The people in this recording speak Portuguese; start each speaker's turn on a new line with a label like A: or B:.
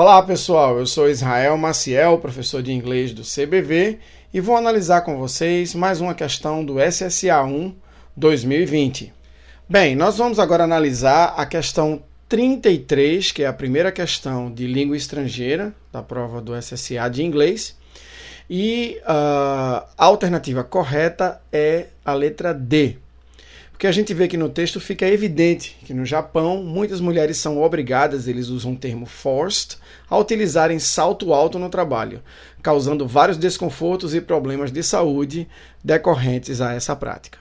A: Olá pessoal, eu sou Israel Maciel, professor de inglês do CBV, e vou analisar com vocês mais uma questão do SSA 1 2020. Bem, nós vamos agora analisar a questão 33, que é a primeira questão de língua estrangeira da prova do SSA de inglês. E uh, a alternativa correta é a letra D, porque a gente vê que no texto fica evidente que no Japão muitas mulheres são obrigadas, eles usam o termo forced, a utilizarem salto alto no trabalho, causando vários desconfortos e problemas de saúde decorrentes a essa prática.